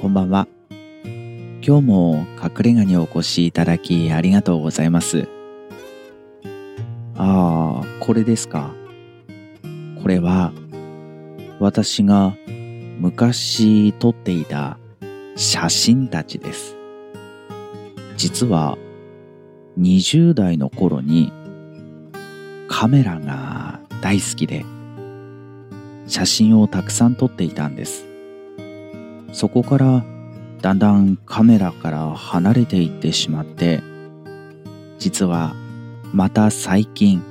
こんばんは。今日も隠れ家にお越しいただきありがとうございます。ああ、これですか。これは私が昔撮っていた写真たちです。実は20代の頃にカメラが大好きで写真をたくさん撮っていたんです。そこからだんだんカメラから離れていってしまって実はまた最近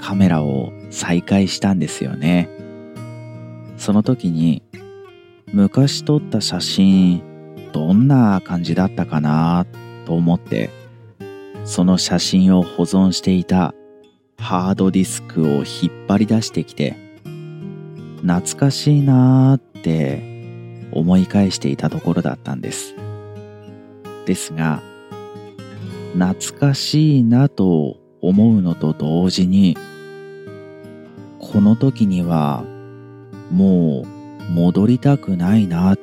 カメラを再開したんですよね。その時に昔撮った写真どんな感じだったかなと思ってその写真を保存していたハードディスクを引っ張り出してきて懐かしいなーって思い返していたところだったんです。ですが、懐かしいなと思うのと同時に、この時にはもう戻りたくないなっ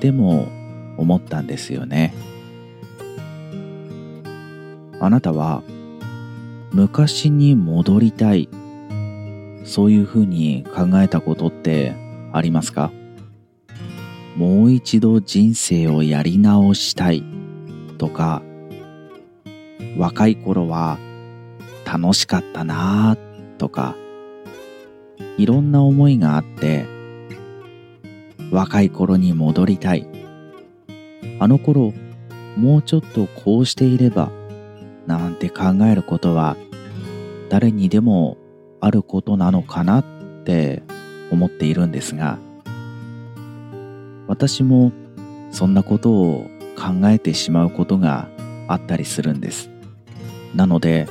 ても思ったんですよね。あなたは昔に戻りたいそういうふうに考えたことってありますか？もう一度人生をやり直したい。とか若い頃は楽しかったなとかいろんな思いがあって若い頃に戻りたい。あの頃もうちょっとこうしていればなんて考えることは誰にでもあることなのかなって思っているんですが私もそんなことを考えてしまうことがあったりするんです。なので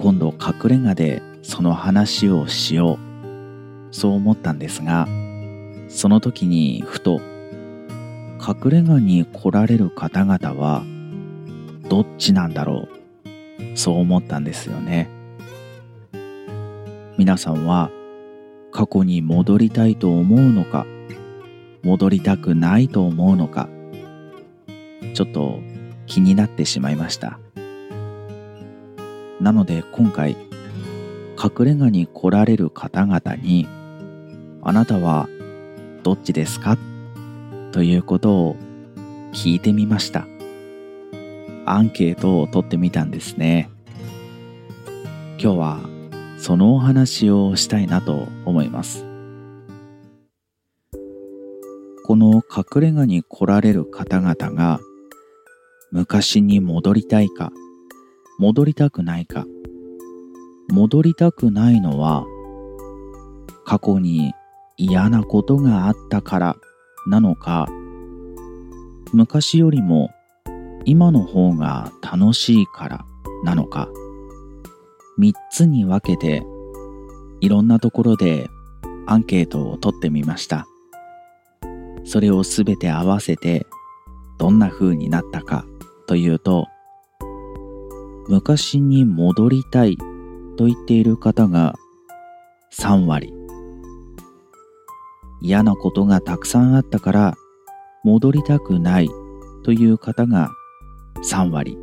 今度隠れ家でその話をしよう。そう思ったんですがその時にふと隠れ家に来られる方々はどっちなんだろう？そう思ったんですよね。皆さんは過去に戻りたいと思うのか？戻りたくないと思うのかちょっと気になってしまいました。なので今回隠れ家に来られる方々にあなたはどっちですか？ということを聞いてみました。アンケートを取ってみたんですね。今日はそのお話をしたいなと思います。の隠れ家に来られる方々が昔に戻りたいか戻りたくないか。戻りたくないのは過去に嫌なことがあったからなのか昔よりも今の方が楽しいからなのか。3つに分けていろんなところでアンケートを取ってみました。それをすべて合わせてどんな風になったかというと昔に戻りたいと言っている方が3割。嫌なことがたくさんあったから戻りたくないという方が3割。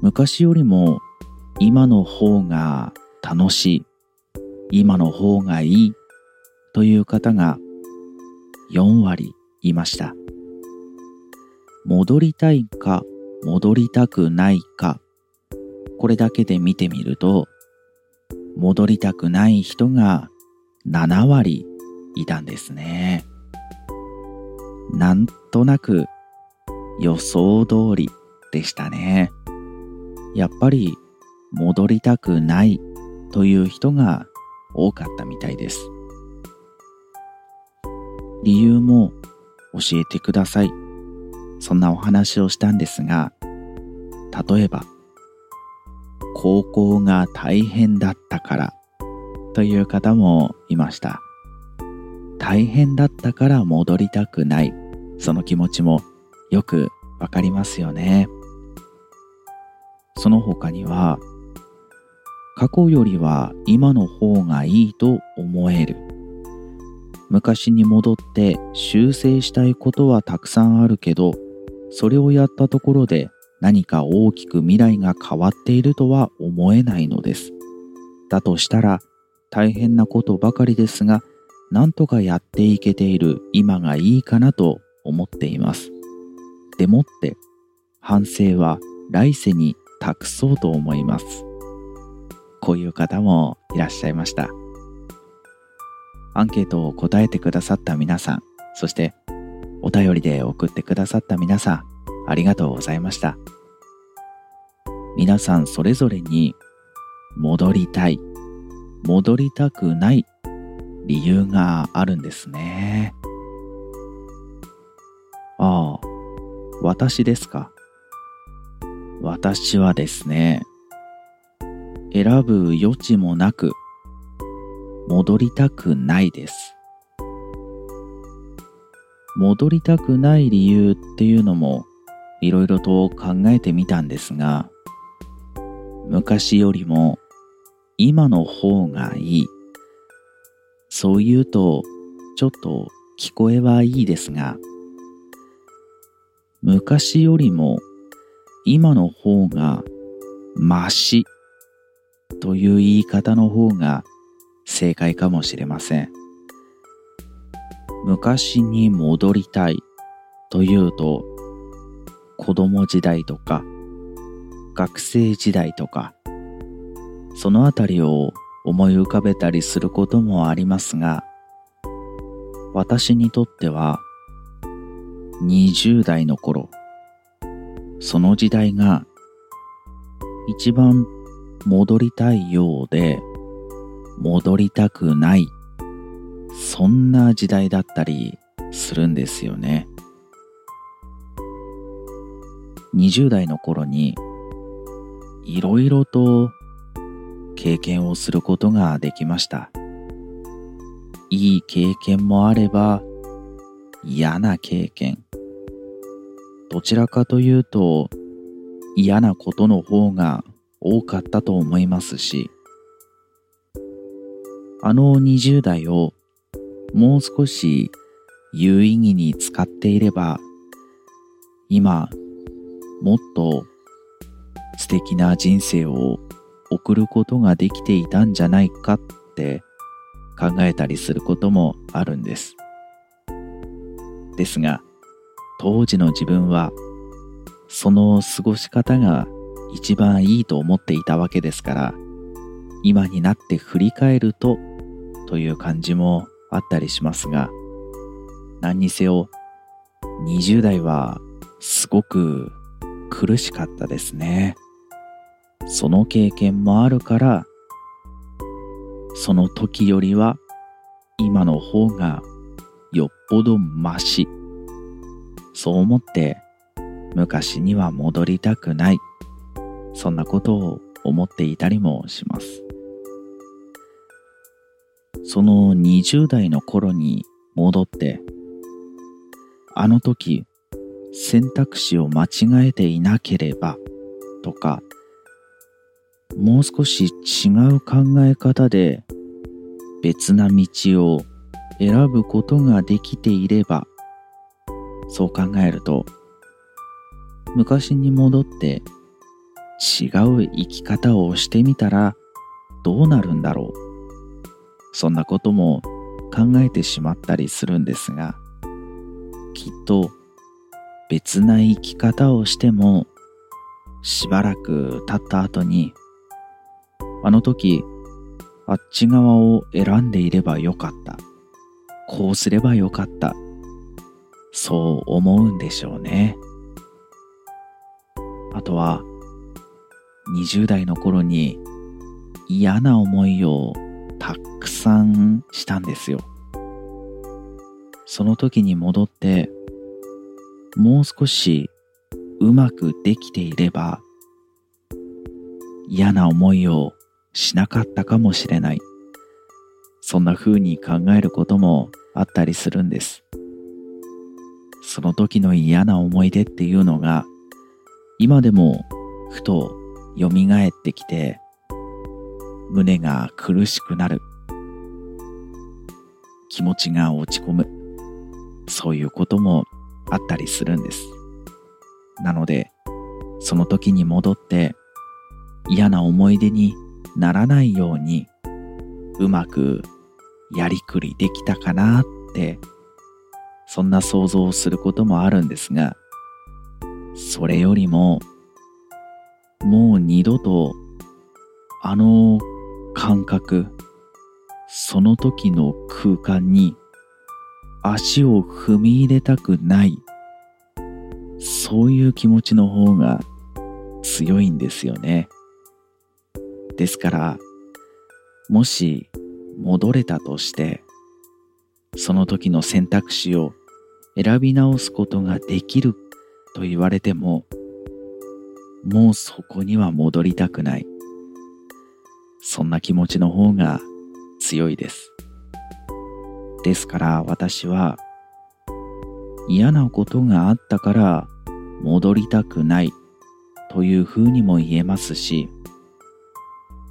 昔よりも今の方が楽しい今の方がいいという方が4割いました。戻りたいか戻りたくないか、これだけで見てみると、戻りたくない人が7割いたんですね。なんとなく予想通りでしたね。やっぱり戻りたくないという人が多かったみたいです。理由も教えてください。そんなお話をしたんですが、例えば、高校が大変だったからという方もいました。大変だったから戻りたくない。その気持ちもよくわかりますよね。その他には、過去よりは今の方がいいと思える。昔に戻って修正したいことはたくさんあるけど、それをやったところで何か大きく未来が変わっているとは思えないのです。だとしたら大変なことばかりですが、なんとかやっていけている今がいいかなと思っています。でもって反省は来世に託そうと思います。こういう方もいらっしゃいました。アンケートを答えてくださった皆さん、そしてお便りで送ってくださった皆さん、ありがとうございました。皆さんそれぞれに戻りたい、戻りたくない理由があるんですね。ああ、私ですか？私はですね、選ぶ余地もなく戻りたくないです。戻りたくない理由っていうのもいろいろと考えてみたんですが、昔よりも今の方がいい。そう言うとちょっと聞こえはいいですが、昔よりも今の方がマシという言い方の方が正解かもしれません。昔に戻りたいというと子供時代とか学生時代とかそのあたりを思い浮かべたりすることもありますが私にとっては20代の頃その時代が一番戻りたいようで戻りたくない。そんな時代だったりするんですよね。20代の頃にいろいろと経験をすることができました。いい経験もあれば嫌な経験。どちらかというと嫌なことの方が多かったと思いますしあの20代をもう少し有意義に使っていれば今もっと素敵な人生を送ることができていたんじゃないかって考えたりすることもあるんです。ですが当時の自分はその過ごし方が一番いいと思っていたわけですから今になって振り返るとという感じもあったりしますが何にせよ20代はすごく苦しかったですね。その経験もあるからその時よりは今の方がよっぽどマシ。そう思って昔には戻りたくない。そんなことを思っていたりもします。その20代の頃に戻って、あの時選択肢を間違えていなければとか、もう少し違う考え方で別な道を選ぶことができていれば、そう考えると、昔に戻って違う生き方をしてみたらどうなるんだろう。そんなことも考えてしまったりするんですがきっと別な生き方をしてもしばらく経った後にあの時あっち側を選んでいればよかった。こうすればよかった。そう思うんでしょうね。あとは20代の頃に嫌な思いをたくさんしたんですよ。その時に戻って、もう少しうまくできていれば、嫌な思いをしなかったかもしれない。そんな風に考えることもあったりするんです。その時の嫌な思い出っていうのが、今でもふと蘇ってきて、胸が苦しくなる。気持ちが落ち込む。そういうこともあったりするんです。なので、その時に戻って嫌な思い出にならないようにうまくやりくりできたかなってそんな想像をすることもあるんですがそれよりももう二度とあの感覚その時の空間に足を踏み入れたくないそういう気持ちの方が強いんですよね。ですから、もし戻れたとして、その時の選択肢を選び直すことができると言われても、もうそこには戻りたくない。そんな気持ちの方が強いです。ですから私は嫌なことがあったから戻りたくないというふうにも言えますし、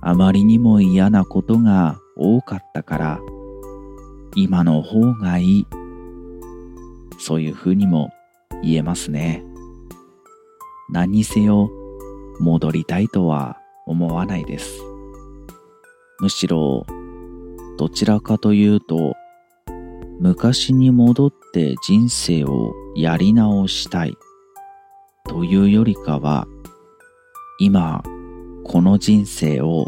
あまりにも嫌なことが多かったから今の方がいい。そういうふうにも言えますね。何にせよ戻りたいとは思わないです。むしろどちらかというと昔に戻って人生をやり直したいというよりかは今この人生を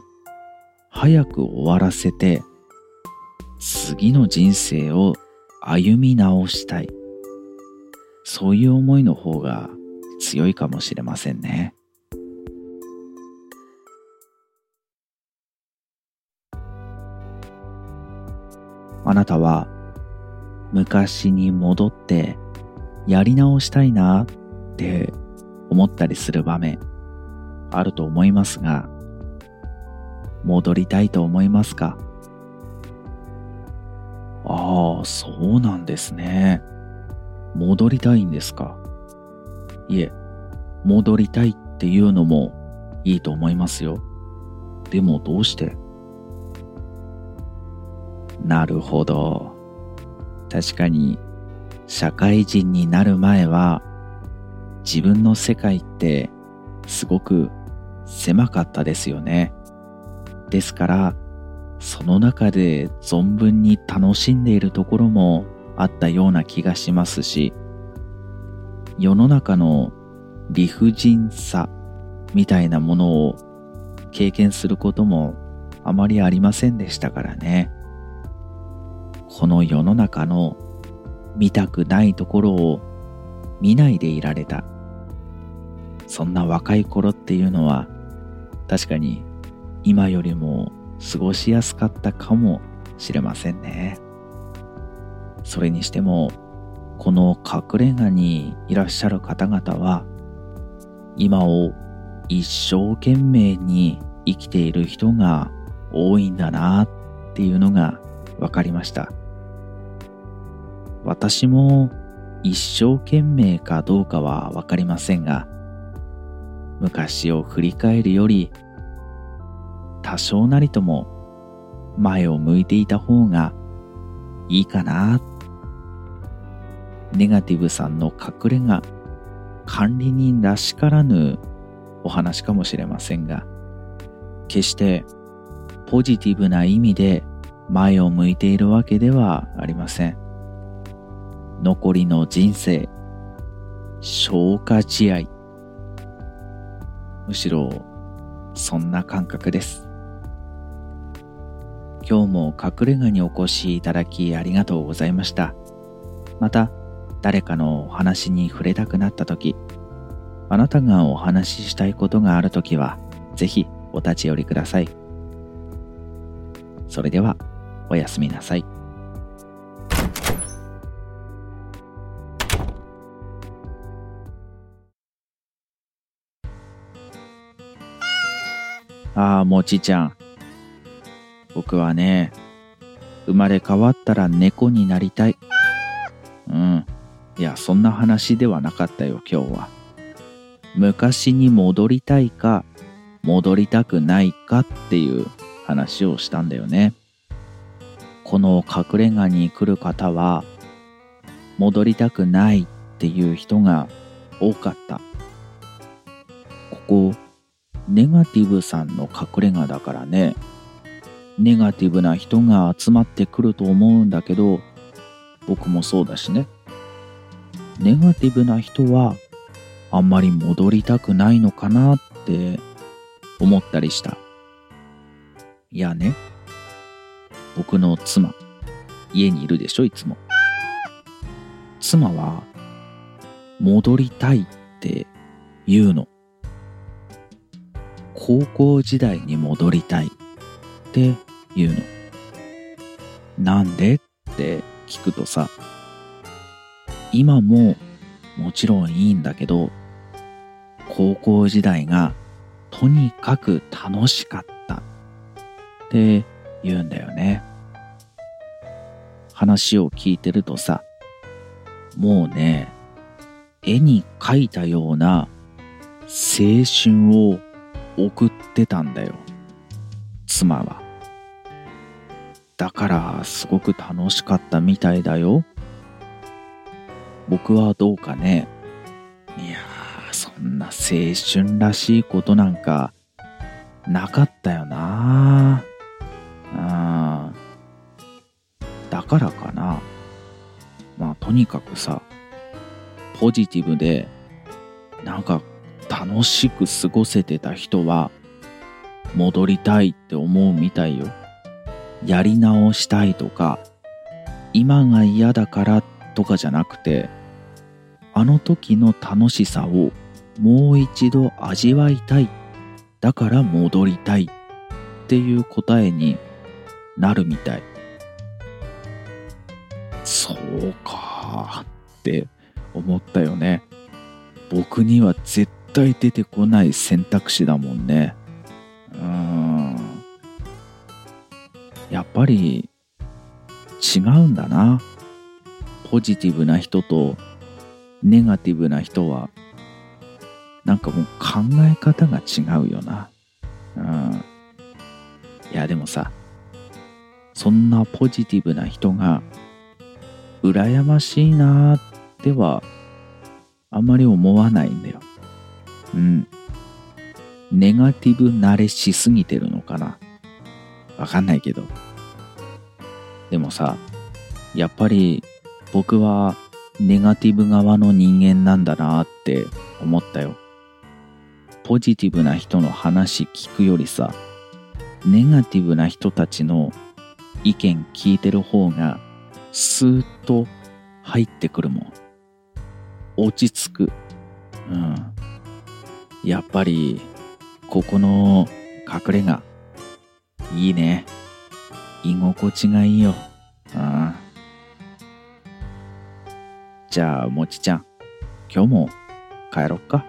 早く終わらせて次の人生を歩み直したいそういう思いの方が強いかもしれませんね。あなたは昔に戻ってやり直したいなって思ったりする場面あると思いますが戻りたいと思いますか？ああ、そうなんですね。戻りたいんですか？いえ、戻りたいっていうのもいいと思いますよ。でもどうしてなるほど。確かに、社会人になる前は、自分の世界ってすごく狭かったですよね。ですから、その中で存分に楽しんでいるところもあったような気がしますし、世の中の理不尽さみたいなものを経験することもあまりありませんでしたからね。この世の中の見たくないところを見ないでいられた。そんな若い頃っていうのは確かに今よりも過ごしやすかったかもしれませんね。それにしてもこの隠れ家にいらっしゃる方々は今を一生懸命に生きている人が多いんだなっていうのが分かりました。私も一生懸命かどうかは分かりませんが、昔を振り返るより、多少なりとも前を向いていた方がいいかな。ネガティブさんの隠れ家、管理人らしからぬお話かもしれませんが、決してポジティブな意味で前を向いているわけではありません。残りの人生、消化試合。むしろ、そんな感覚です。今日も隠れ家にお越しいただきありがとうございました。また、誰かのお話に触れたくなった時、あなたがお話ししたいことがある時は、ぜひお立ち寄りください。それでは、おやすみなさい。ああ、もちちゃん。僕はね、生まれ変わったら猫になりたい。うん。いや、そんな話ではなかったよ、今日は。昔に戻りたいか、戻りたくないかっていう話をしたんだよね。この隠れ家に来る方は戻りたくないっていう人が多かったここネガティブさんの隠れ家だからね。ネガティブな人が集まってくると思うんだけど僕もそうだしね。ネガティブな人はあんまり戻りたくないのかなって思ったりした。いやね。僕の妻。家にいるでしょいつも。妻は戻りたいって言うの。高校時代に戻りたい。って言うの。なんでって聞くとさ今ももちろんいいんだけど高校時代がとにかく楽しかったって言うんだよね。話を聞いてるとさもうね絵に描いたような青春を送ってたんだよ。妻は。だからすごく楽しかったみたいだよ。僕はどうかね。いやそんな青春らしいことなんかなかったよな。あだからかな。まあとにかくさポジティブでなんか楽しく過ごせてた人は戻りたいって思うみたいよ。やり直したいとか今が嫌だからとかじゃなくてあの時の楽しさをもう一度味わいたい。だから戻りたいっていう答えになるみたい。そうかって思ったよね。僕には絶対出てこない選択肢だもんね。うん。やっぱり違うんだな。ポジティブな人とネガティブな人はなんかもう考え方が違うよな。うん。いやでもさそんなポジティブな人が羨ましいなってはあんまり思わないんだよ。うん。ネガティブ慣れしすぎてるのかな。わかんないけど。でもさやっぱり僕はネガティブ側の人間なんだなって思ったよ。ポジティブな人の話聞くよりさネガティブな人たちの意見聞いてる方がスーッと入ってくるもん。落ち着く。うん。やっぱりここの隠れ家いいね。居心地がいいよ。ああ。じゃあもちちゃん今日も帰ろっか。